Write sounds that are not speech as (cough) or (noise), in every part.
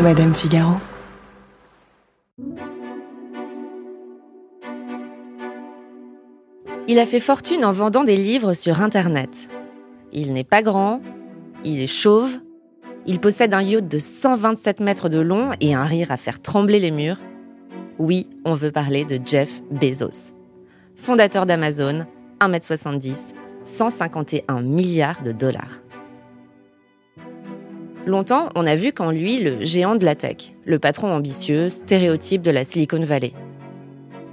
Madame Figaro. Il a fait fortune en vendant des livres sur Internet. Il n'est pas grand, il est chauve, il possède un yacht de 127 mètres de long et un rire à faire trembler les murs. Oui, on veut parler de Jeff Bezos, fondateur d'Amazon, 1m70, 151 milliards de dollars. Longtemps, on a vu qu'en lui le géant de la tech, le patron ambitieux, stéréotype de la Silicon Valley.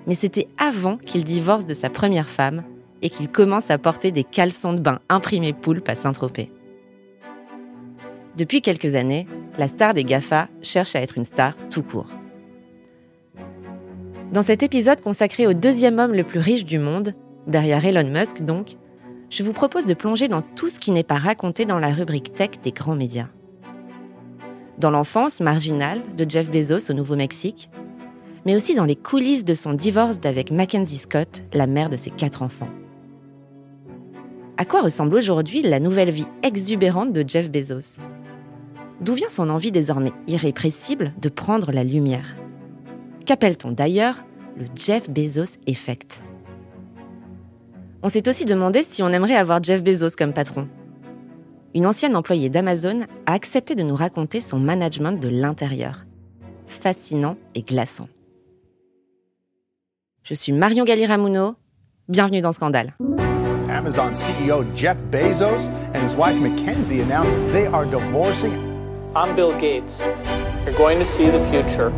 Mais c'était avant qu'il divorce de sa première femme et qu'il commence à porter des caleçons de bain imprimés poulpe à Saint-Tropez. Depuis quelques années, la star des GAFA cherche à être une star tout court. Dans cet épisode consacré au deuxième homme le plus riche du monde, derrière Elon Musk donc, je vous propose de plonger dans tout ce qui n'est pas raconté dans la rubrique tech des grands médias. Dans l'enfance marginale de Jeff Bezos au Nouveau-Mexique, mais aussi dans les coulisses de son divorce d'avec Mackenzie Scott, la mère de ses quatre enfants. À quoi ressemble aujourd'hui la nouvelle vie exubérante de Jeff Bezos? D'où vient son envie désormais irrépressible de prendre la lumière? Qu'appelle-t-on d'ailleurs le Jeff Bezos Effect? On s'est aussi demandé si on aimerait avoir Jeff Bezos comme patron. Une ancienne employée d'Amazon a accepté de nous raconter son management de l'intérieur. Fascinant et glaçant. Je suis Marion Galli-Ramuno. Bienvenue dans Scandale. Amazon CEO Jeff Bezos and his wife Mackenzie announced they are divorcing. I'm Bill Gates. You're going to see the future.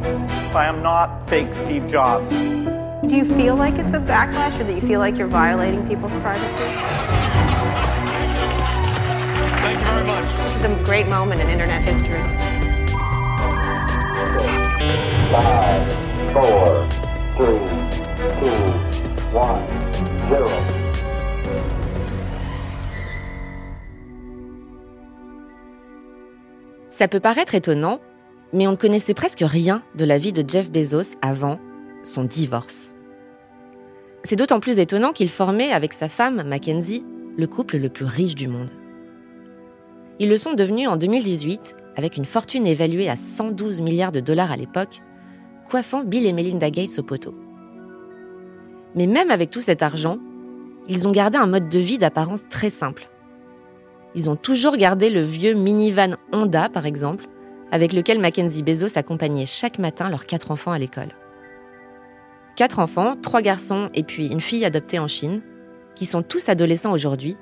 I am not fake Steve Jobs. Do you feel like it's a backlash or that you feel like you're violating people's privacy? Thank you very much. This is a great moment in internet history. Five, four, three, two, one, zero. Ça peut paraître étonnant, mais on ne connaissait presque rien de la vie de Jeff Bezos avant son divorce. C'est d'autant plus étonnant qu'il formait avec sa femme, Mackenzie, le couple le plus riche du monde. Ils le sont devenus en 2018 avec une fortune évaluée à 112 milliards de dollars à l'époque, coiffant Bill et Melinda Gates au poteau. Mais même avec tout cet argent, ils ont gardé un mode de vie d'apparence très simple. Ils ont toujours gardé le vieux minivan Honda, par exemple, avec lequel Mackenzie Bezos accompagnait chaque matin leurs quatre enfants à l'école. Quatre enfants, trois garçons et puis une fille adoptée en Chine, qui sont tous adolescents aujourd'hui,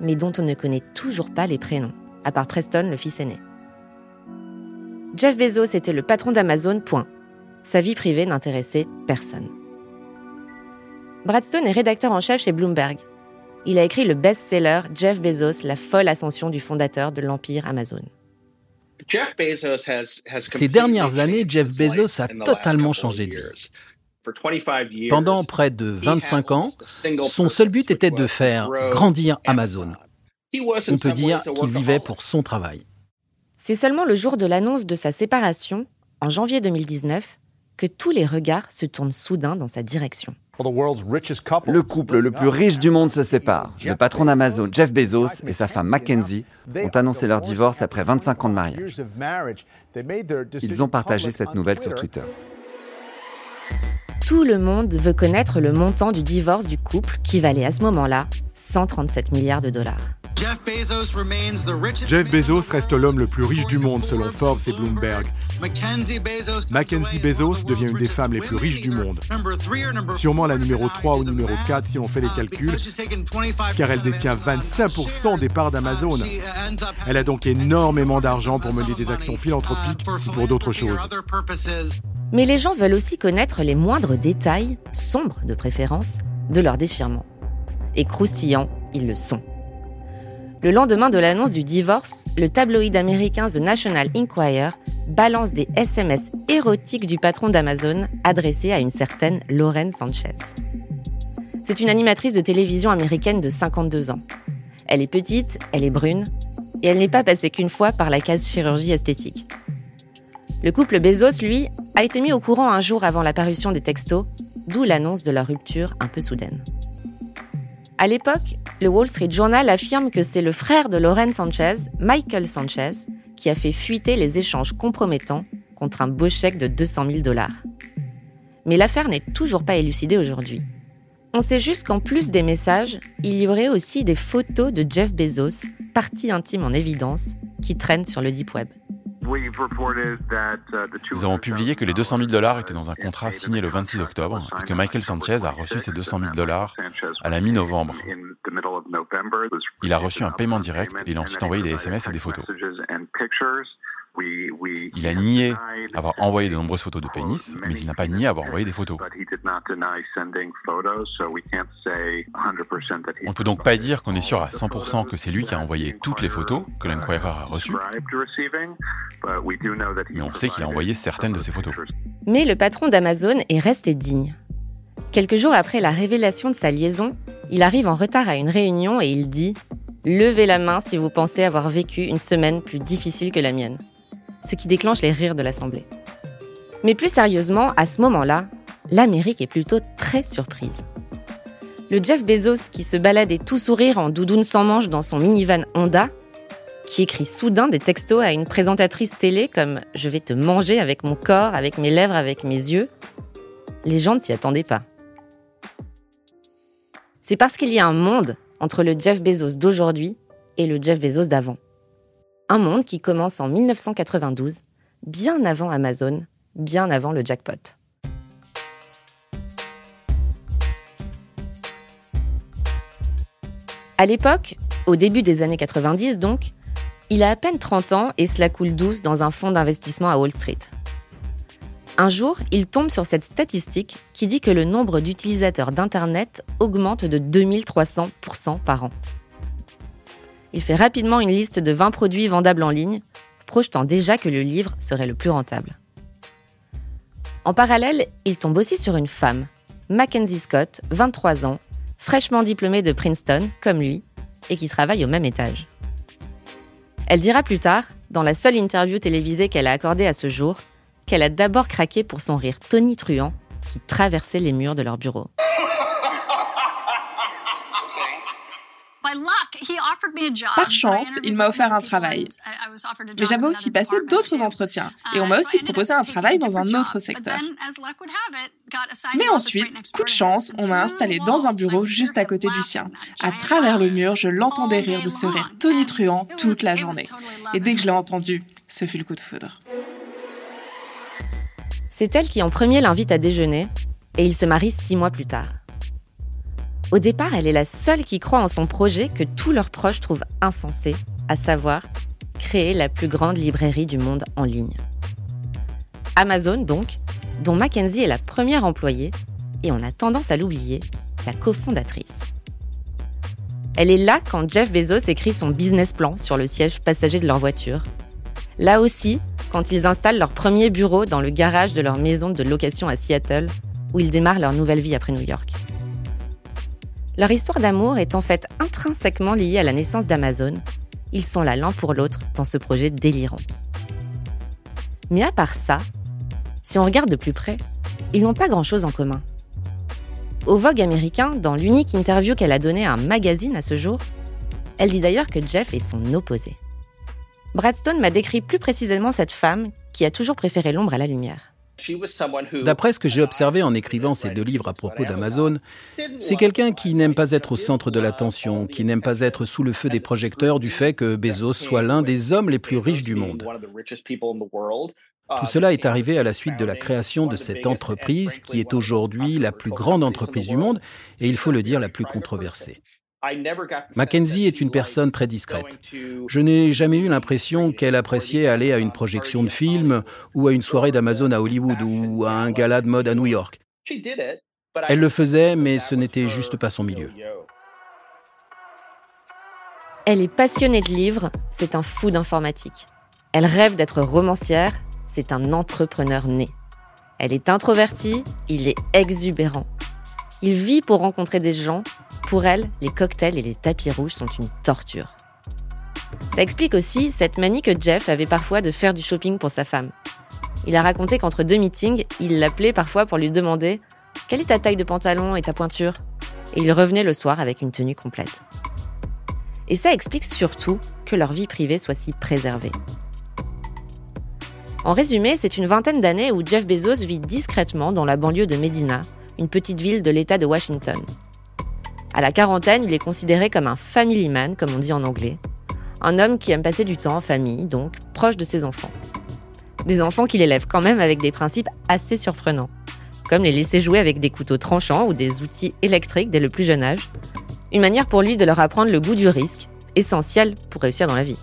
mais dont on ne connaît toujours pas les prénoms, à part Preston, le fils aîné. Jeff Bezos était le patron d'Amazon, point. Sa vie privée n'intéressait personne. Brad Stone est rédacteur en chef chez Bloomberg. Il a écrit le best-seller Jeff Bezos, la folle ascension du fondateur de l'empire Amazon. Ces dernières années, Jeff Bezos a totalement changé de vie. Pendant près de 25 ans, son seul but était de faire grandir Amazon. On peut dire qu'il vivait pour son travail. C'est seulement le jour de l'annonce de sa séparation, en janvier 2019, que tous les regards se tournent soudain dans sa direction. Le couple le plus riche du monde se sépare. Le patron d'Amazon, Jeff Bezos, et sa femme Mackenzie ont annoncé leur divorce après 25 ans de mariage. Ils ont partagé cette nouvelle sur Twitter. Tout le monde veut connaître le montant du divorce du couple qui valait à ce moment-là 137 milliards de dollars. Jeff Bezos reste l'homme le plus riche du monde selon Forbes et Bloomberg. Mackenzie Bezos devient une des femmes les plus riches du monde. Sûrement la numéro 3 ou numéro 4 si on fait les calculs, car elle détient 25% des parts d'Amazon. Elle a donc énormément d'argent pour mener des actions philanthropiques ou pour d'autres choses. Mais les gens veulent aussi connaître les moindres détails, sombres de préférence, de leur déchirement. Et croustillants, ils le sont. Le lendemain de l'annonce du divorce, le tabloïd américain The National Enquirer balance des SMS érotiques du patron d'Amazon adressés à une certaine Lauren Sanchez. C'est une animatrice de télévision américaine de 52 ans. Elle est petite, elle est brune, et elle n'est pas passée qu'une fois par la case chirurgie esthétique. Le couple Bezos, lui, a été mis au courant un jour avant la parution des textos, d'où l'annonce de leur rupture un peu soudaine. À l'époque, le Wall Street Journal affirme que c'est le frère de Lauren Sanchez, Michael Sanchez, qui a fait fuiter les échanges compromettants contre un beau chèque de 200 000 dollars. Mais l'affaire n'est toujours pas élucidée aujourd'hui. On sait juste qu'en plus des messages, il y aurait aussi des photos de Jeff Bezos, partie intime en évidence, qui traînent sur le Deep Web. Nous avons publié que les 200 000 dollars étaient dans un contrat signé le 26 octobre et que Michael Sanchez a reçu ces 200 000 dollars à la mi-novembre. Il a reçu un paiement direct et il a ensuite envoyé des SMS et des photos. Il a nié avoir envoyé de nombreuses photos de pénis, mais il n'a pas nié avoir envoyé des photos. On ne peut donc pas dire qu'on est sûr à 100% que c'est lui qui a envoyé toutes les photos que l'Enquirer a reçues, mais on sait qu'il a envoyé certaines de ces photos. Mais le patron d'Amazon est resté digne. Quelques jours après la révélation de sa liaison, il arrive en retard à une réunion et il dit ⁇ Levez la main si vous pensez avoir vécu une semaine plus difficile que la mienne ⁇ ce qui déclenche les rires de l'Assemblée. Mais plus sérieusement, à ce moment-là, l'Amérique est plutôt très surprise. Le Jeff Bezos qui se baladait tout sourire en doudoune sans manche dans son minivan Honda, qui écrit soudain des textos à une présentatrice télé comme ⁇ Je vais te manger avec mon corps, avec mes lèvres, avec mes yeux ⁇ les gens ne s'y attendaient pas. C'est parce qu'il y a un monde entre le Jeff Bezos d'aujourd'hui et le Jeff Bezos d'avant. Un monde qui commence en 1992, bien avant Amazon, bien avant le jackpot. À l'époque, au début des années 90 donc, il a à peine 30 ans et cela coule douce dans un fonds d'investissement à Wall Street. Un jour, il tombe sur cette statistique qui dit que le nombre d'utilisateurs d'Internet augmente de 2300% par an. Il fait rapidement une liste de 20 produits vendables en ligne, projetant déjà que le livre serait le plus rentable. En parallèle, il tombe aussi sur une femme, Mackenzie Scott, 23 ans, fraîchement diplômée de Princeton, comme lui, et qui travaille au même étage. Elle dira plus tard, dans la seule interview télévisée qu'elle a accordée à ce jour, qu'elle a d'abord craqué pour son rire tonitruant qui traversait les murs de leur bureau. Par chance, il m'a offert un travail. Mais j'avais aussi passé d'autres entretiens et on m'a aussi proposé un travail dans un autre secteur. Mais ensuite, coup de chance, on m'a installé dans un bureau juste à côté du sien. À travers le mur, je l'entendais rire de ce rire tonitruant toute la journée. Et dès que je l'ai entendu, ce fut le coup de foudre. C'est elle qui en premier l'invite à déjeuner et ils se marient six mois plus tard. Au départ, elle est la seule qui croit en son projet que tous leurs proches trouvent insensé, à savoir créer la plus grande librairie du monde en ligne. Amazon, donc, dont Mackenzie est la première employée, et on a tendance à l'oublier, la cofondatrice. Elle est là quand Jeff Bezos écrit son business plan sur le siège passager de leur voiture. Là aussi, quand ils installent leur premier bureau dans le garage de leur maison de location à Seattle, où ils démarrent leur nouvelle vie après New York. Leur histoire d'amour est en fait intrinsèquement liée à la naissance d'Amazon. Ils sont là l'un pour l'autre dans ce projet délirant. Mais à part ça, si on regarde de plus près, ils n'ont pas grand-chose en commun. Au Vogue américain, dans l'unique interview qu'elle a donnée à un magazine à ce jour, elle dit d'ailleurs que Jeff est son opposé. Bradstone m'a décrit plus précisément cette femme qui a toujours préféré l'ombre à la lumière. D'après ce que j'ai observé en écrivant ces deux livres à propos d'Amazon, c'est quelqu'un qui n'aime pas être au centre de l'attention, qui n'aime pas être sous le feu des projecteurs du fait que Bezos soit l'un des hommes les plus riches du monde. Tout cela est arrivé à la suite de la création de cette entreprise qui est aujourd'hui la plus grande entreprise du monde et il faut le dire la plus controversée. Mackenzie est une personne très discrète. Je n'ai jamais eu l'impression qu'elle appréciait aller à une projection de film ou à une soirée d'Amazon à Hollywood ou à un gala de mode à New York. Elle le faisait, mais ce n'était juste pas son milieu. Elle est passionnée de livres, c'est un fou d'informatique. Elle rêve d'être romancière, c'est un entrepreneur né. Elle est introvertie, il est exubérant. Il vit pour rencontrer des gens pour elle, les cocktails et les tapis rouges sont une torture. Ça explique aussi cette manie que Jeff avait parfois de faire du shopping pour sa femme. Il a raconté qu'entre deux meetings, il l'appelait parfois pour lui demander Quelle est ta taille de pantalon et ta pointure? Et il revenait le soir avec une tenue complète. Et ça explique surtout que leur vie privée soit si préservée. En résumé, c'est une vingtaine d'années où Jeff Bezos vit discrètement dans la banlieue de Medina, une petite ville de l'État de Washington. À la quarantaine, il est considéré comme un family man, comme on dit en anglais. Un homme qui aime passer du temps en famille, donc proche de ses enfants. Des enfants qu'il élève quand même avec des principes assez surprenants, comme les laisser jouer avec des couteaux tranchants ou des outils électriques dès le plus jeune âge. Une manière pour lui de leur apprendre le goût du risque, essentiel pour réussir dans la vie.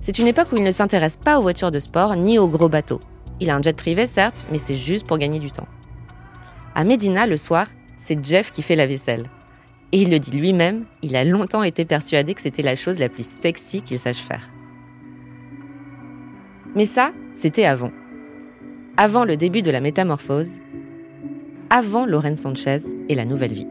C'est une époque où il ne s'intéresse pas aux voitures de sport ni aux gros bateaux. Il a un jet privé, certes, mais c'est juste pour gagner du temps. À Medina, le soir, c'est Jeff qui fait la vaisselle. Et il le dit lui-même, il a longtemps été persuadé que c'était la chose la plus sexy qu'il sache faire. Mais ça, c'était avant. Avant le début de la métamorphose, avant Lauren Sanchez et la nouvelle vie.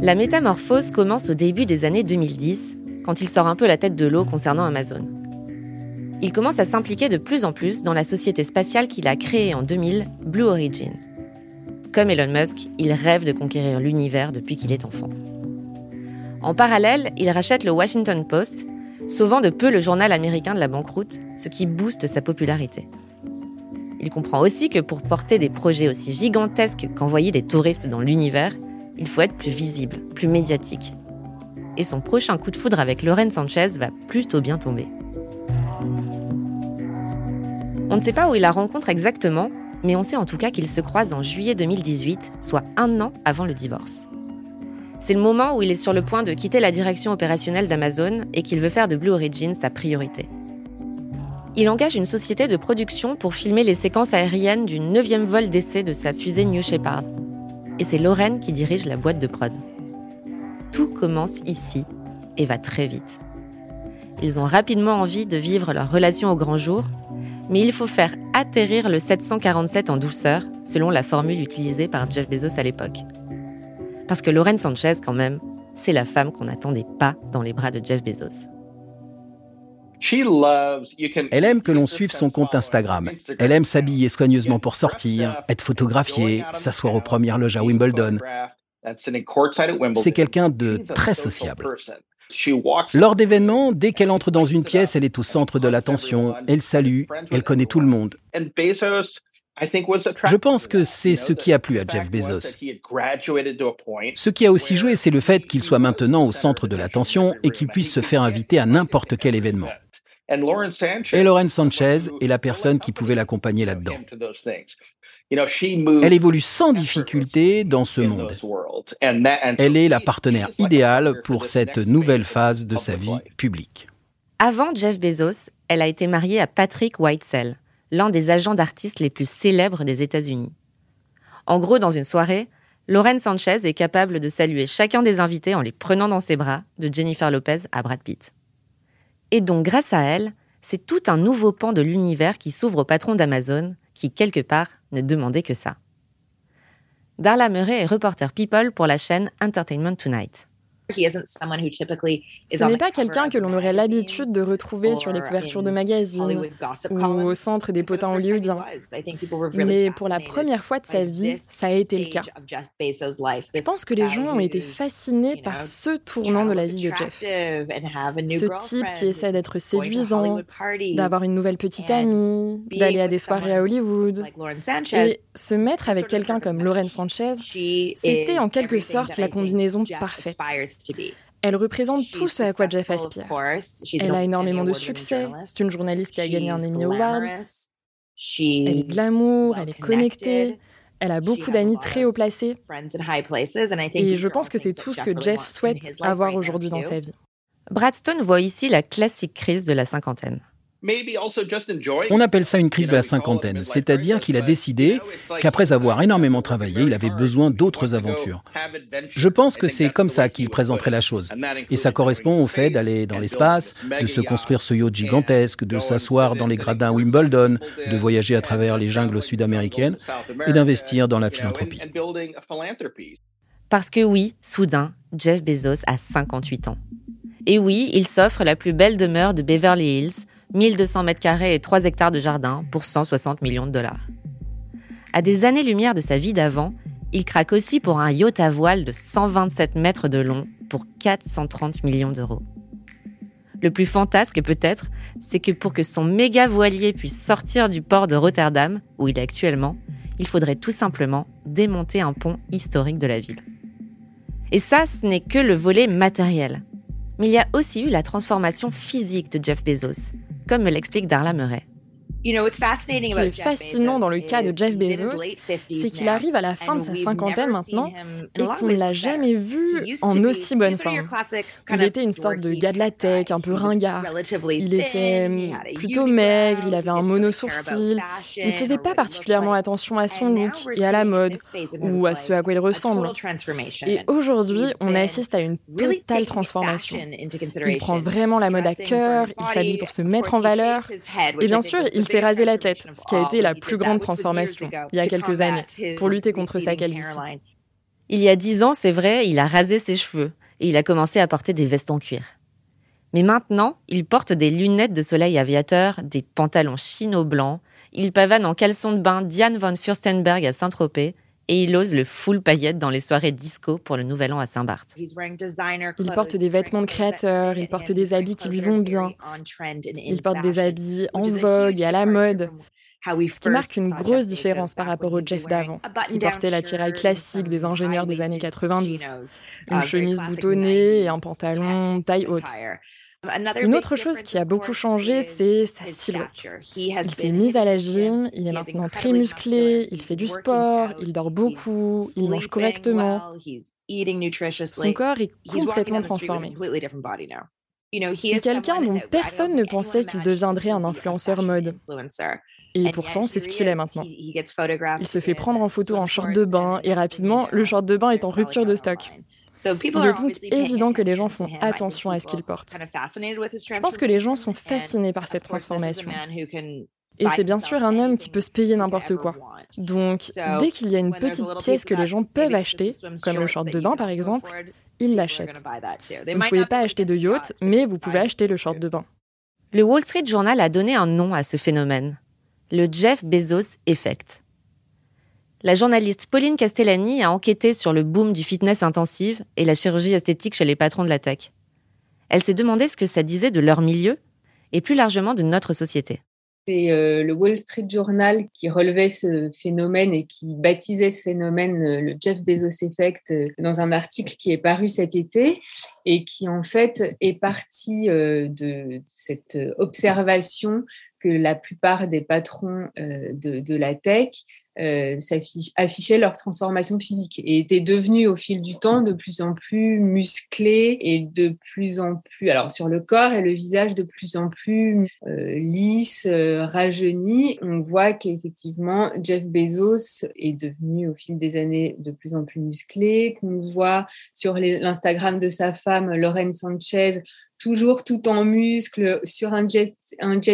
La métamorphose commence au début des années 2010, quand il sort un peu la tête de l'eau concernant Amazon. Il commence à s'impliquer de plus en plus dans la société spatiale qu'il a créée en 2000, Blue Origin. Comme Elon Musk, il rêve de conquérir l'univers depuis qu'il est enfant. En parallèle, il rachète le Washington Post, sauvant de peu le journal américain de la banqueroute, ce qui booste sa popularité. Il comprend aussi que pour porter des projets aussi gigantesques qu'envoyer des touristes dans l'univers, il faut être plus visible, plus médiatique. Et son prochain coup de foudre avec Lauren Sanchez va plutôt bien tomber. On ne sait pas où il la rencontre exactement, mais on sait en tout cas qu'ils se croisent en juillet 2018, soit un an avant le divorce. C'est le moment où il est sur le point de quitter la direction opérationnelle d'Amazon et qu'il veut faire de Blue Origin sa priorité. Il engage une société de production pour filmer les séquences aériennes du 9e vol d'essai de sa fusée New Shepard, et c'est Lorraine qui dirige la boîte de prod. Tout commence ici et va très vite. Ils ont rapidement envie de vivre leur relation au grand jour, mais il faut faire atterrir le 747 en douceur, selon la formule utilisée par Jeff Bezos à l'époque. Parce que Lorraine Sanchez, quand même, c'est la femme qu'on n'attendait pas dans les bras de Jeff Bezos. Elle aime que l'on suive son compte Instagram. Elle aime s'habiller soigneusement pour sortir, être photographiée, s'asseoir aux premières loges à Wimbledon. C'est quelqu'un de très sociable. Lors d'événements, dès qu'elle entre dans une pièce, elle est au centre de l'attention, elle salue, elle connaît tout le monde. Je pense que c'est ce qui a plu à Jeff Bezos. Ce qui a aussi joué, c'est le fait qu'il soit maintenant au centre de l'attention et qu'il puisse se faire inviter à n'importe quel événement. Et Lauren Sanchez est la personne qui pouvait l'accompagner là-dedans. Elle évolue sans difficulté dans ce monde. Elle est la partenaire idéale pour cette nouvelle phase de sa vie publique. Avant Jeff Bezos, elle a été mariée à Patrick Whitesell, l'un des agents d'artistes les plus célèbres des États-Unis. En gros, dans une soirée, Lauren Sanchez est capable de saluer chacun des invités en les prenant dans ses bras, de Jennifer Lopez à Brad Pitt. Et donc, grâce à elle, c'est tout un nouveau pan de l'univers qui s'ouvre au patron d'Amazon, qui, quelque part, ne demandait que ça. Darla Murray est reporter People pour la chaîne Entertainment Tonight. Ce n'est pas quelqu'un que l'on aurait l'habitude de retrouver sur les couvertures de magazines ou au centre des potins hollywoodiens. Mais pour la première fois de sa vie, ça a été le cas. Je pense que les gens ont été fascinés par ce tournant de la vie de Jeff. Ce type qui essaie d'être séduisant, d'avoir une nouvelle petite amie, d'aller à des soirées à Hollywood. Et se mettre avec quelqu'un comme Lauren Sanchez, c'était en quelque sorte la combinaison parfaite. Elle représente tout ce à quoi Jeff aspire. Elle a énormément de succès. C'est une journaliste qui a gagné un Emmy Award. Elle est glamour, elle est connectée. Elle a beaucoup d'amis très haut placés. Et je pense que c'est tout ce que Jeff souhaite avoir aujourd'hui dans sa vie. Bradstone voit ici la classique crise de la cinquantaine. On appelle ça une crise de la cinquantaine, c'est-à-dire qu'il a décidé qu'après avoir énormément travaillé, il avait besoin d'autres aventures. Je pense que c'est comme ça qu'il présenterait la chose. Et ça correspond au fait d'aller dans l'espace, de se construire ce yacht gigantesque, de s'asseoir dans les gradins Wimbledon, de voyager à travers les jungles sud-américaines et d'investir dans la philanthropie. Parce que oui, soudain, Jeff Bezos a 58 ans. Et oui, il s'offre la plus belle demeure de Beverly Hills, 1200 mètres carrés et 3 hectares de jardin pour 160 millions de dollars. À des années-lumière de sa vie d'avant, il craque aussi pour un yacht à voile de 127 mètres de long pour 430 millions d'euros. Le plus fantasque peut-être, c'est que pour que son méga voilier puisse sortir du port de Rotterdam, où il est actuellement, il faudrait tout simplement démonter un pont historique de la ville. Et ça, ce n'est que le volet matériel. Mais il y a aussi eu la transformation physique de Jeff Bezos, comme me l'explique Darla Murray. Ce qui est fascinant dans le cas de Jeff Bezos, c'est qu'il arrive à la fin de sa cinquantaine maintenant et qu'on ne l'a jamais vu en aussi bonne forme. Il était une sorte de gars de la tech, un peu ringard. Il était plutôt maigre, il avait un mono-sourcil. Il ne faisait pas particulièrement attention à son look et à la mode ou à ce à quoi il ressemble. Et aujourd'hui, on assiste à une totale transformation. Il prend vraiment la mode à cœur, il s'habille pour se mettre en valeur. Et bien sûr, il s'est rasé la tête, ce qui a été la plus grande transformation il y a quelques années pour lutter contre sa calvitie. Il y a dix ans, c'est vrai, il a rasé ses cheveux et il a commencé à porter des vestes en cuir. Mais maintenant, il porte des lunettes de soleil aviateur, des pantalons chino blancs, il pavane en caleçon de bain Diane von Furstenberg à Saint-Tropez et il ose le full paillette dans les soirées disco pour le Nouvel An à Saint-Barth. Il porte des vêtements de créateurs, il porte des habits qui lui vont bien. Il porte des habits en vogue et à la mode. Ce qui marque une grosse différence par rapport au Jeff d'avant, qui portait l'attirail classique des ingénieurs des années 90, une chemise boutonnée et un pantalon taille haute. Une autre chose qui a beaucoup changé, c'est sa silhouette. Il s'est mis à la gym, il est maintenant très musclé, il fait du sport, il dort beaucoup, il mange correctement. Son corps est complètement transformé. C'est quelqu'un dont personne ne pensait qu'il deviendrait un influenceur mode. Et pourtant, c'est ce qu'il est maintenant. Il se fait prendre en photo en short de bain et rapidement, le short de bain est en rupture de stock. Il est donc évident que les gens font attention à ce qu'ils portent. Je pense que les gens sont fascinés par cette transformation. Et c'est bien sûr un homme qui peut se payer n'importe quoi. Donc, dès qu'il y a une petite pièce que les gens peuvent acheter, comme le short de bain par exemple, ils l'achètent. Vous ne pouvez pas acheter de yacht, mais vous pouvez acheter le short de bain. Le Wall Street Journal a donné un nom à ce phénomène, le Jeff Bezos Effect. La journaliste Pauline Castellani a enquêté sur le boom du fitness intensive et la chirurgie esthétique chez les patrons de la tech. Elle s'est demandé ce que ça disait de leur milieu et plus largement de notre société. C'est euh, le Wall Street Journal qui relevait ce phénomène et qui baptisait ce phénomène euh, le Jeff Bezos Effect euh, dans un article qui est paru cet été et qui en fait est parti de cette observation que la plupart des patrons de, de la tech euh, affichaient leur transformation physique et étaient devenus au fil du temps de plus en plus musclés et de plus en plus, alors sur le corps et le visage de plus en plus euh, lisse, euh, rajeuni. On voit qu'effectivement Jeff Bezos est devenu au fil des années de plus en plus musclé, qu'on voit sur l'Instagram de sa femme Lauren Sanchez toujours tout en muscles, sur un jet,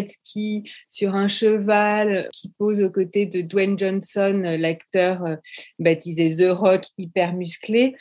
ski, sur un cheval, qui pose aux côtés de Dwayne Johnson, l'acteur euh, baptisé The Rock, hyper musclé.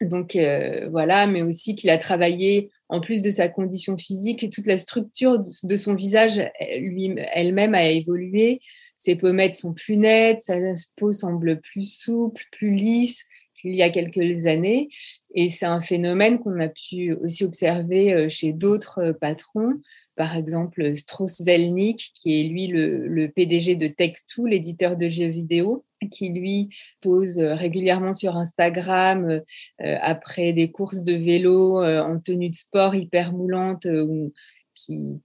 Donc euh, voilà, mais aussi qu'il a travaillé, en plus de sa condition physique, toute la structure de son visage elle-même a évolué. Ses pommettes sont plus nettes, sa peau semble plus souple, plus lisse il y a quelques années. Et c'est un phénomène qu'on a pu aussi observer euh, chez d'autres euh, patrons. Par exemple, Strauss Zelnick, qui est lui le, PDG de Tech2, l'éditeur de jeux vidéo, qui lui pose euh, régulièrement sur Instagram après des courses de vélo en tenue de sport hyper moulante qui,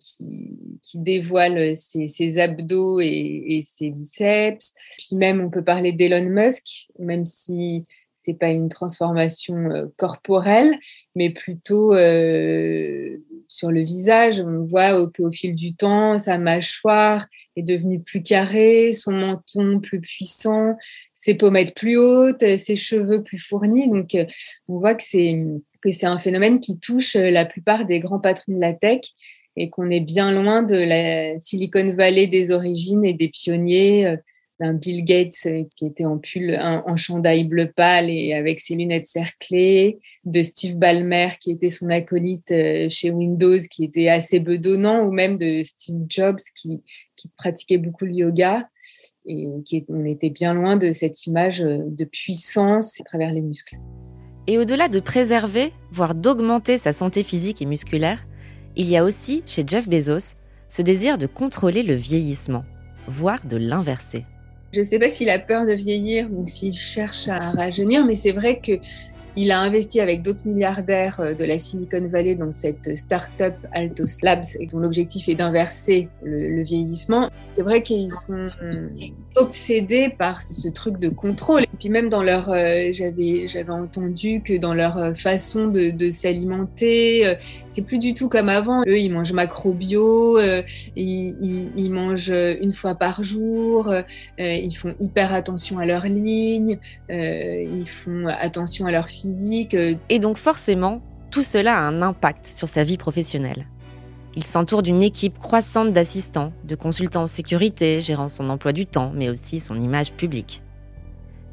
dévoile ses, abdos et, et, ses biceps. Puis même, on peut parler d'Elon Musk, même si c'est pas une transformation euh, corporelle, mais plutôt euh, sur le visage. On voit qu'au fil du temps, sa mâchoire est devenue plus carrée, son menton plus puissant, ses pommettes plus hautes, ses cheveux plus fournis. Donc, euh, on voit que c'est que c'est un phénomène qui touche la plupart des grands patrons de la tech et qu'on est bien loin de la Silicon Valley des origines et des pionniers d'un Bill Gates euh, qui était en pull, en, chandail bleu pâle et avec ses lunettes cerclées, de Steve Ballmer qui était son acolyte euh, chez Windows, qui était assez bedonnant, ou même de Steve Jobs qui, pratiquait beaucoup le yoga et qui on était bien loin de cette image euh, de puissance à travers les muscles. Et au-delà de préserver, voire d'augmenter sa santé physique et musculaire, il y a aussi, chez Jeff Bezos, ce désir de contrôler le vieillissement, voire de l'inverser. Je ne sais pas s'il a peur de vieillir ou s'il cherche à rajeunir, mais c'est vrai que il a investi avec d'autres milliardaires euh, de la Silicon Valley dans cette start-up Altos Labs, dont l'objectif est d'inverser le, vieillissement. C'est vrai qu'ils sont obsédés par ce truc de contrôle. Et puis même dans leur, euh, j'avais entendu que dans leur euh, façon de, s'alimenter, c'est plus du tout comme avant. Eux, ils mangent macro bio, ils, mangent une fois par jour, ils font hyper attention à leur ligne, ils font attention à leur euh, Et donc forcément, tout cela a un impact sur sa vie professionnelle. Il s'entoure d'une équipe croissante d'assistants, de consultants en sécurité, gérant son emploi du temps, mais aussi son image publique.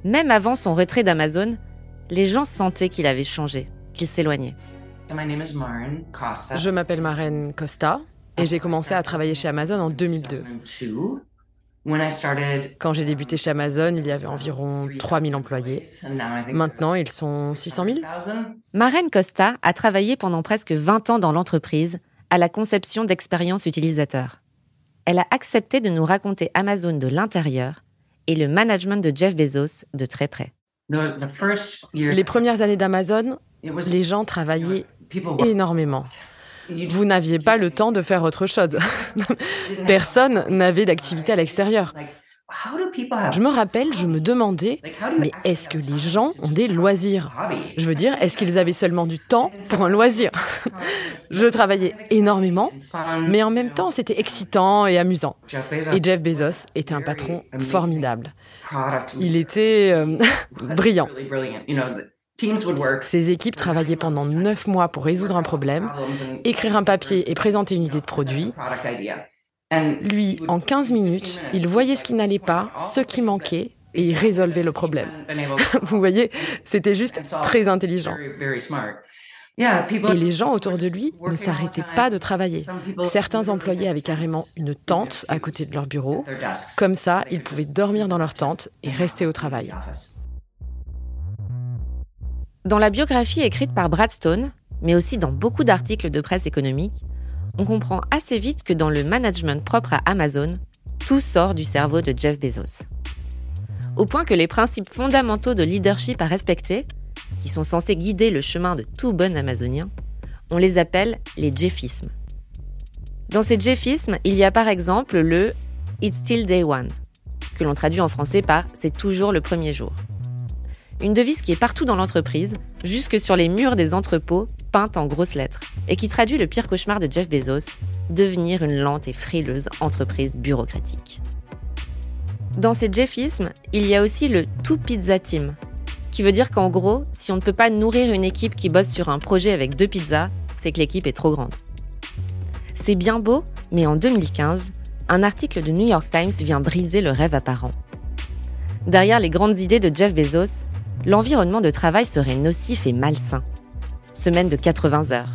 Même avant son retrait d'Amazon, les gens sentaient qu'il avait changé, qu'il s'éloignait. Je m'appelle Maren Costa et j'ai commencé à travailler chez Amazon en 2002. Quand j'ai débuté chez Amazon, il y avait environ 3000 employés. Maintenant, ils sont 600 000. Maren Costa a travaillé pendant presque 20 ans dans l'entreprise à la conception d'expériences utilisateurs. Elle a accepté de nous raconter Amazon de l'intérieur et le management de Jeff Bezos de très près. Les premières années d'Amazon, les gens travaillaient énormément. Vous n'aviez pas le temps de faire autre chose. (laughs) Personne n'avait d'activité à l'extérieur. Je me rappelle, je me demandais, mais est-ce que les gens ont des loisirs? Je veux dire, est-ce qu'ils avaient seulement du temps pour un loisir? (laughs) Je travaillais énormément, mais en même temps, c'était excitant et amusant. Et Jeff Bezos était un patron formidable. Il était euh, (laughs) brillant. Ces équipes travaillaient pendant neuf mois pour résoudre un problème, écrire un papier et présenter une idée de produit. Lui, en 15 minutes, il voyait ce qui n'allait pas, ce qui manquait, et il résolvait le problème. (laughs) Vous voyez, c'était juste très intelligent. Et les gens autour de lui ne s'arrêtaient pas de travailler. Certains employés avaient carrément une tente à côté de leur bureau. Comme ça, ils pouvaient dormir dans leur tente et rester au travail. Dans la biographie écrite par Brad Stone, mais aussi dans beaucoup d'articles de presse économique, on comprend assez vite que dans le management propre à Amazon, tout sort du cerveau de Jeff Bezos. Au point que les principes fondamentaux de leadership à respecter, qui sont censés guider le chemin de tout bon amazonien, on les appelle les Jeffismes. Dans ces Jeffismes, il y a par exemple le It's still day one, que l'on traduit en français par C'est toujours le premier jour. Une devise qui est partout dans l'entreprise, jusque sur les murs des entrepôts, peinte en grosses lettres, et qui traduit le pire cauchemar de Jeff Bezos, devenir une lente et frileuse entreprise bureaucratique. Dans ces Jeffismes, il y a aussi le Two Pizza Team, qui veut dire qu'en gros, si on ne peut pas nourrir une équipe qui bosse sur un projet avec deux pizzas, c'est que l'équipe est trop grande. C'est bien beau, mais en 2015, un article du New York Times vient briser le rêve apparent. Derrière les grandes idées de Jeff Bezos, l'environnement de travail serait nocif et malsain. Semaine de 80 heures.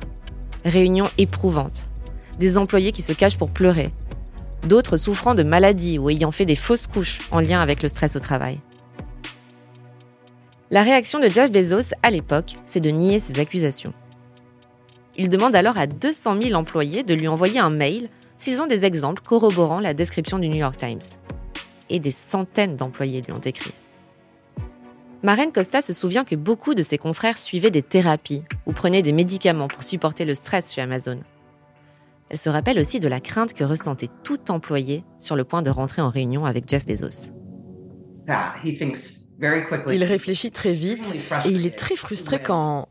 Réunions éprouvantes. Des employés qui se cachent pour pleurer. D'autres souffrant de maladies ou ayant fait des fausses couches en lien avec le stress au travail. La réaction de Jeff Bezos à l'époque, c'est de nier ces accusations. Il demande alors à 200 000 employés de lui envoyer un mail s'ils ont des exemples corroborant la description du New York Times. Et des centaines d'employés lui ont écrit. Maren Costa se souvient que beaucoup de ses confrères suivaient des thérapies ou prenaient des médicaments pour supporter le stress chez Amazon. Elle se rappelle aussi de la crainte que ressentait tout employé sur le point de rentrer en réunion avec Jeff Bezos. Il réfléchit très vite et il est très frustré quand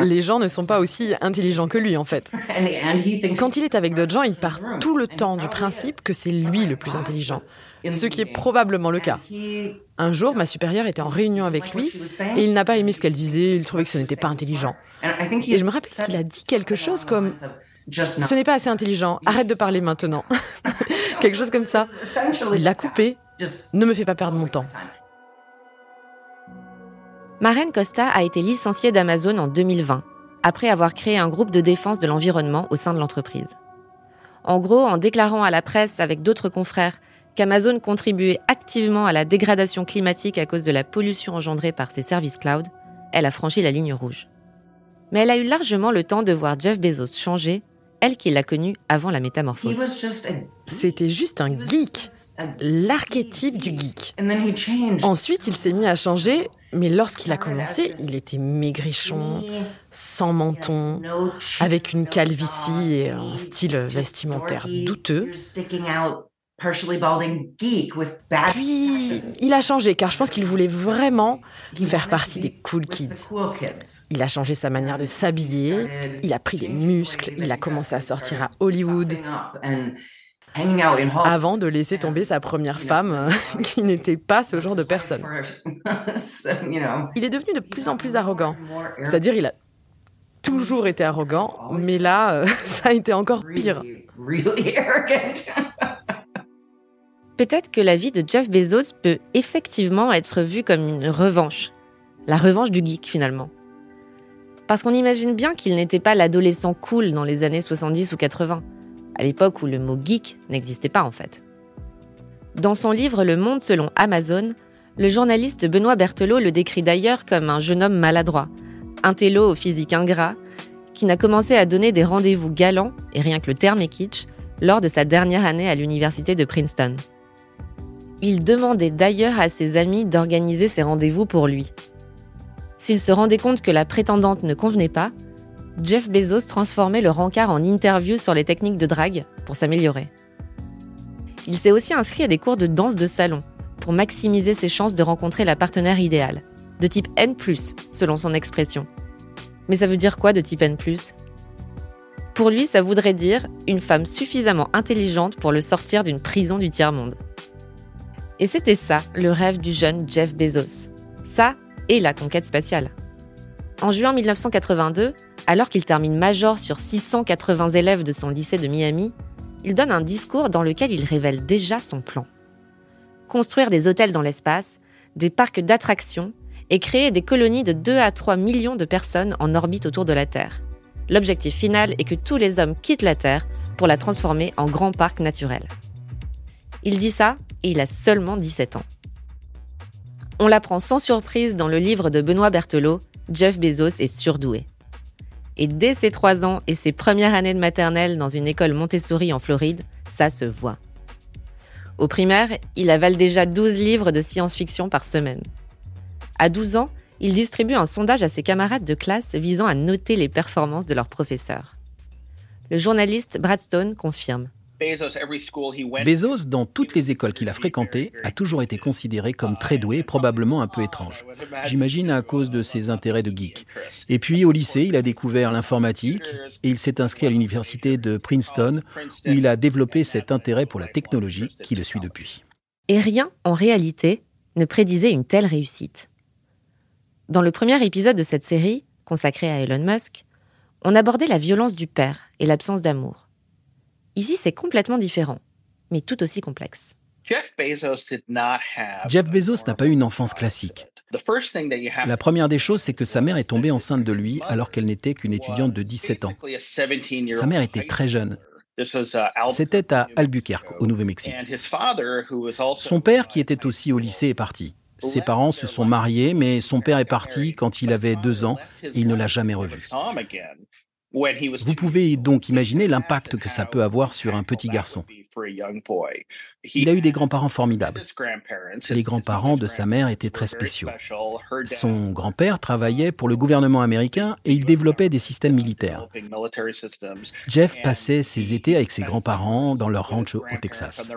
les gens ne sont pas aussi intelligents que lui en fait. (laughs) Quand il est avec d'autres gens, il part tout le temps du principe que c'est lui le plus intelligent ce qui est probablement le cas. Un jour, ma supérieure était en réunion avec lui et il n'a pas aimé ce qu'elle disait, il trouvait que ce n'était pas intelligent. Et je me rappelle qu'il a dit quelque chose comme Ce n'est pas assez intelligent, arrête de parler maintenant. (laughs) quelque chose comme ça. Il l'a coupé, ne me fais pas perdre mon temps. Maren Costa a été licenciée d'Amazon en 2020, après avoir créé un groupe de défense de l'environnement au sein de l'entreprise. En gros, en déclarant à la presse avec d'autres confrères qu'Amazon contribuait activement à la dégradation climatique à cause de la pollution engendrée par ses services cloud, elle a franchi la ligne rouge. Mais elle a eu largement le temps de voir Jeff Bezos changer, elle qui l'a connu avant la métamorphose. C'était juste un geek, l'archétype du geek. Ensuite, il s'est mis à changer, mais lorsqu'il a commencé, il était maigrichon, sans menton, avec une calvitie et un style vestimentaire douteux. Puis, il a changé car je pense qu'il voulait vraiment faire partie des cool kids. Il a changé sa manière de s'habiller, il a pris des muscles, il a commencé à sortir à Hollywood. Avant de laisser tomber sa première femme, (laughs) (laughs) qui n'était pas ce genre de personne. (laughs) Il est devenu de plus en plus arrogant. C'est-à-dire, il a toujours été arrogant, mais là, ça a été encore pire. Peut-être que la vie de Jeff Bezos peut effectivement être vue comme une revanche. La revanche du geek finalement. Parce qu'on imagine bien qu'il n'était pas l'adolescent cool dans les années 70 ou 80, à l'époque où le mot geek n'existait pas en fait. Dans son livre Le Monde selon Amazon, le journaliste Benoît Berthelot le décrit d'ailleurs comme un jeune homme maladroit, un télo au physique ingrat, qui n'a commencé à donner des rendez-vous galants, et rien que le terme est kitsch, lors de sa dernière année à l'université de Princeton. Il demandait d'ailleurs à ses amis d'organiser ses rendez-vous pour lui. S'il se rendait compte que la prétendante ne convenait pas, Jeff Bezos transformait le rencard en interview sur les techniques de drague pour s'améliorer. Il s'est aussi inscrit à des cours de danse de salon pour maximiser ses chances de rencontrer la partenaire idéale, de type N, selon son expression. Mais ça veut dire quoi de type N Pour lui, ça voudrait dire une femme suffisamment intelligente pour le sortir d'une prison du tiers-monde. Et c'était ça, le rêve du jeune Jeff Bezos. Ça et la conquête spatiale. En juin 1982, alors qu'il termine major sur 680 élèves de son lycée de Miami, il donne un discours dans lequel il révèle déjà son plan. Construire des hôtels dans l'espace, des parcs d'attractions et créer des colonies de 2 à 3 millions de personnes en orbite autour de la Terre. L'objectif final est que tous les hommes quittent la Terre pour la transformer en grand parc naturel. Il dit ça il a seulement 17 ans. On l'apprend sans surprise dans le livre de Benoît Berthelot, Jeff Bezos est surdoué. Et dès ses 3 ans et ses premières années de maternelle dans une école Montessori en Floride, ça se voit. Au primaire, il avale déjà 12 livres de science-fiction par semaine. À 12 ans, il distribue un sondage à ses camarades de classe visant à noter les performances de leurs professeurs. Le journaliste Brad Stone confirme. Bezos, dans toutes les écoles qu'il a fréquentées, a toujours été considéré comme très doué et probablement un peu étrange. J'imagine à cause de ses intérêts de geek. Et puis au lycée, il a découvert l'informatique et il s'est inscrit à l'université de Princeton où il a développé cet intérêt pour la technologie qui le suit depuis. Et rien, en réalité, ne prédisait une telle réussite. Dans le premier épisode de cette série, consacré à Elon Musk, on abordait la violence du père et l'absence d'amour. Ici, c'est complètement différent, mais tout aussi complexe. Jeff Bezos n'a pas eu une enfance classique. La première des choses, c'est que sa mère est tombée enceinte de lui alors qu'elle n'était qu'une étudiante de 17 ans. Sa mère était très jeune. C'était à Albuquerque, au Nouveau-Mexique. Son père, qui était aussi au lycée, est parti. Ses parents se sont mariés, mais son père est parti quand il avait deux ans et il ne l'a jamais revu. Vous pouvez donc imaginer l'impact que ça peut avoir sur un petit garçon. Il a eu des grands-parents formidables. Les grands-parents de sa mère étaient très spéciaux. Son grand-père travaillait pour le gouvernement américain et il développait des systèmes militaires. Jeff passait ses étés avec ses grands-parents dans leur ranch au Texas.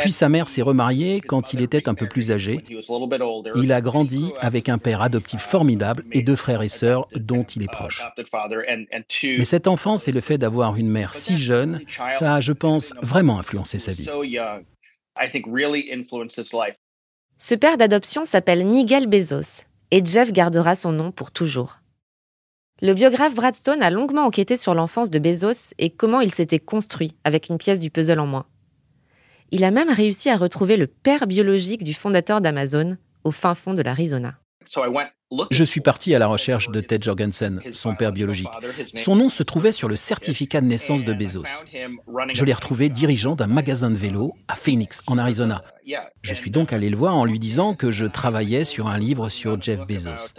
Puis sa mère s'est remariée quand il était un peu plus âgé. Il a grandi avec un père adoptif formidable et deux frères et sœurs dont il est proche. Mais cette enfance et le fait d'avoir une mère si jeune, ça a, je pense, vraiment influencé sa vie. Ce père d'adoption s'appelle Miguel Bezos et Jeff gardera son nom pour toujours. Le biographe Brad Stone a longuement enquêté sur l'enfance de Bezos et comment il s'était construit avec une pièce du puzzle en moins. Il a même réussi à retrouver le père biologique du fondateur d'Amazon au fin fond de l'Arizona. Je suis parti à la recherche de Ted Jorgensen, son père biologique. Son nom se trouvait sur le certificat de naissance de Bezos. Je l'ai retrouvé dirigeant d'un magasin de vélo à Phoenix, en Arizona. Je suis donc allé le voir en lui disant que je travaillais sur un livre sur Jeff Bezos.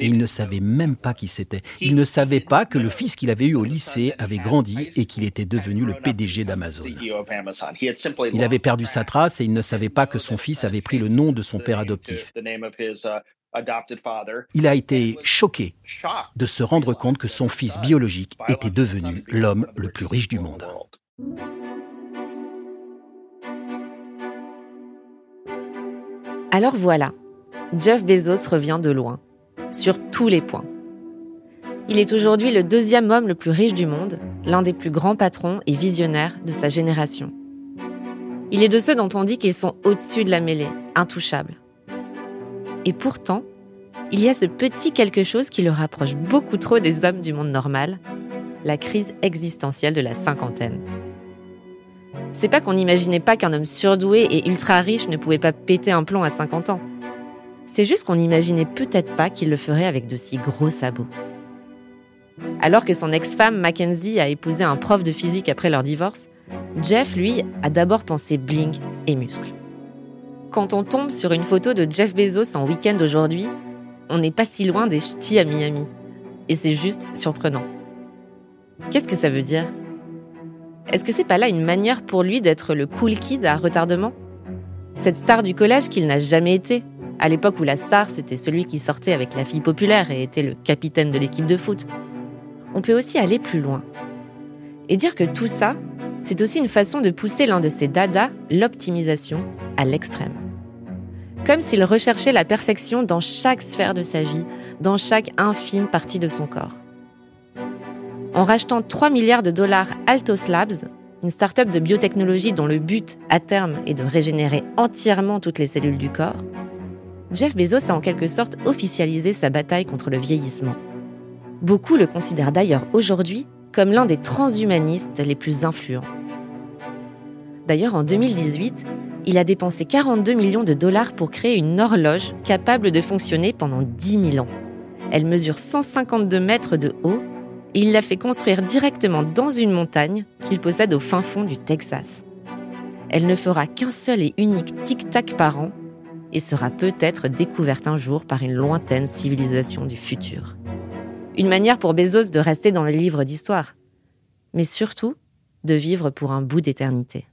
Et il ne savait même pas qui c'était. Il ne savait pas que le fils qu'il avait eu au lycée avait grandi et qu'il était devenu le PDG d'Amazon. Il avait perdu sa trace et il ne savait pas que son fils avait pris le nom de son père adoptif. Il a été choqué de se rendre compte que son fils biologique était devenu l'homme le plus riche du monde. Alors voilà, Jeff Bezos revient de loin, sur tous les points. Il est aujourd'hui le deuxième homme le plus riche du monde, l'un des plus grands patrons et visionnaires de sa génération. Il est de ceux dont on dit qu'ils sont au-dessus de la mêlée, intouchables. Et pourtant, il y a ce petit quelque chose qui le rapproche beaucoup trop des hommes du monde normal, la crise existentielle de la cinquantaine. C'est pas qu'on n'imaginait pas qu'un homme surdoué et ultra riche ne pouvait pas péter un plomb à 50 ans. C'est juste qu'on n'imaginait peut-être pas qu'il le ferait avec de si gros sabots. Alors que son ex-femme Mackenzie a épousé un prof de physique après leur divorce, Jeff, lui, a d'abord pensé bling et muscles. Quand on tombe sur une photo de Jeff Bezos en week-end aujourd'hui, on n'est pas si loin des ch'tis à Miami. Et c'est juste surprenant. Qu'est-ce que ça veut dire? Est-ce que c'est pas là une manière pour lui d'être le cool kid à retardement? Cette star du collège qu'il n'a jamais été, à l'époque où la star c'était celui qui sortait avec la fille populaire et était le capitaine de l'équipe de foot. On peut aussi aller plus loin. Et dire que tout ça, c'est aussi une façon de pousser l'un de ses dadas, l'optimisation, à l'extrême. Comme s'il recherchait la perfection dans chaque sphère de sa vie, dans chaque infime partie de son corps. En rachetant 3 milliards de dollars Altos Labs, une start-up de biotechnologie dont le but, à terme, est de régénérer entièrement toutes les cellules du corps, Jeff Bezos a en quelque sorte officialisé sa bataille contre le vieillissement. Beaucoup le considèrent d'ailleurs aujourd'hui comme l'un des transhumanistes les plus influents. D'ailleurs, en 2018, il a dépensé 42 millions de dollars pour créer une horloge capable de fonctionner pendant 10 000 ans. Elle mesure 152 mètres de haut il l'a fait construire directement dans une montagne qu'il possède au fin fond du Texas. Elle ne fera qu'un seul et unique tic-tac par an et sera peut-être découverte un jour par une lointaine civilisation du futur. Une manière pour Bezos de rester dans le livre d'histoire, mais surtout de vivre pour un bout d'éternité.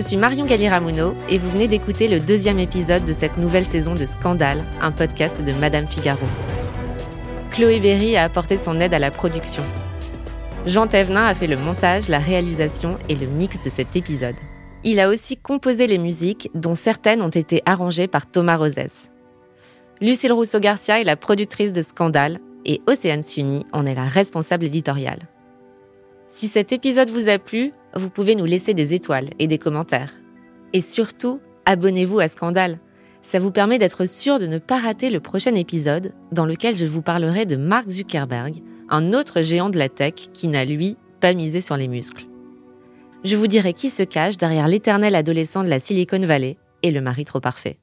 Je suis Marion Galli-Ramuno et vous venez d'écouter le deuxième épisode de cette nouvelle saison de Scandale, un podcast de Madame Figaro. Chloé Berry a apporté son aide à la production. Jean Thévenin a fait le montage, la réalisation et le mix de cet épisode. Il a aussi composé les musiques, dont certaines ont été arrangées par Thomas Rosès. Lucille Rousseau-Garcia est la productrice de Scandale et Océane Sunny en est la responsable éditoriale. Si cet épisode vous a plu, vous pouvez nous laisser des étoiles et des commentaires. Et surtout, abonnez-vous à Scandale. Ça vous permet d'être sûr de ne pas rater le prochain épisode dans lequel je vous parlerai de Mark Zuckerberg, un autre géant de la tech qui n'a, lui, pas misé sur les muscles. Je vous dirai qui se cache derrière l'éternel adolescent de la Silicon Valley et le mari trop parfait.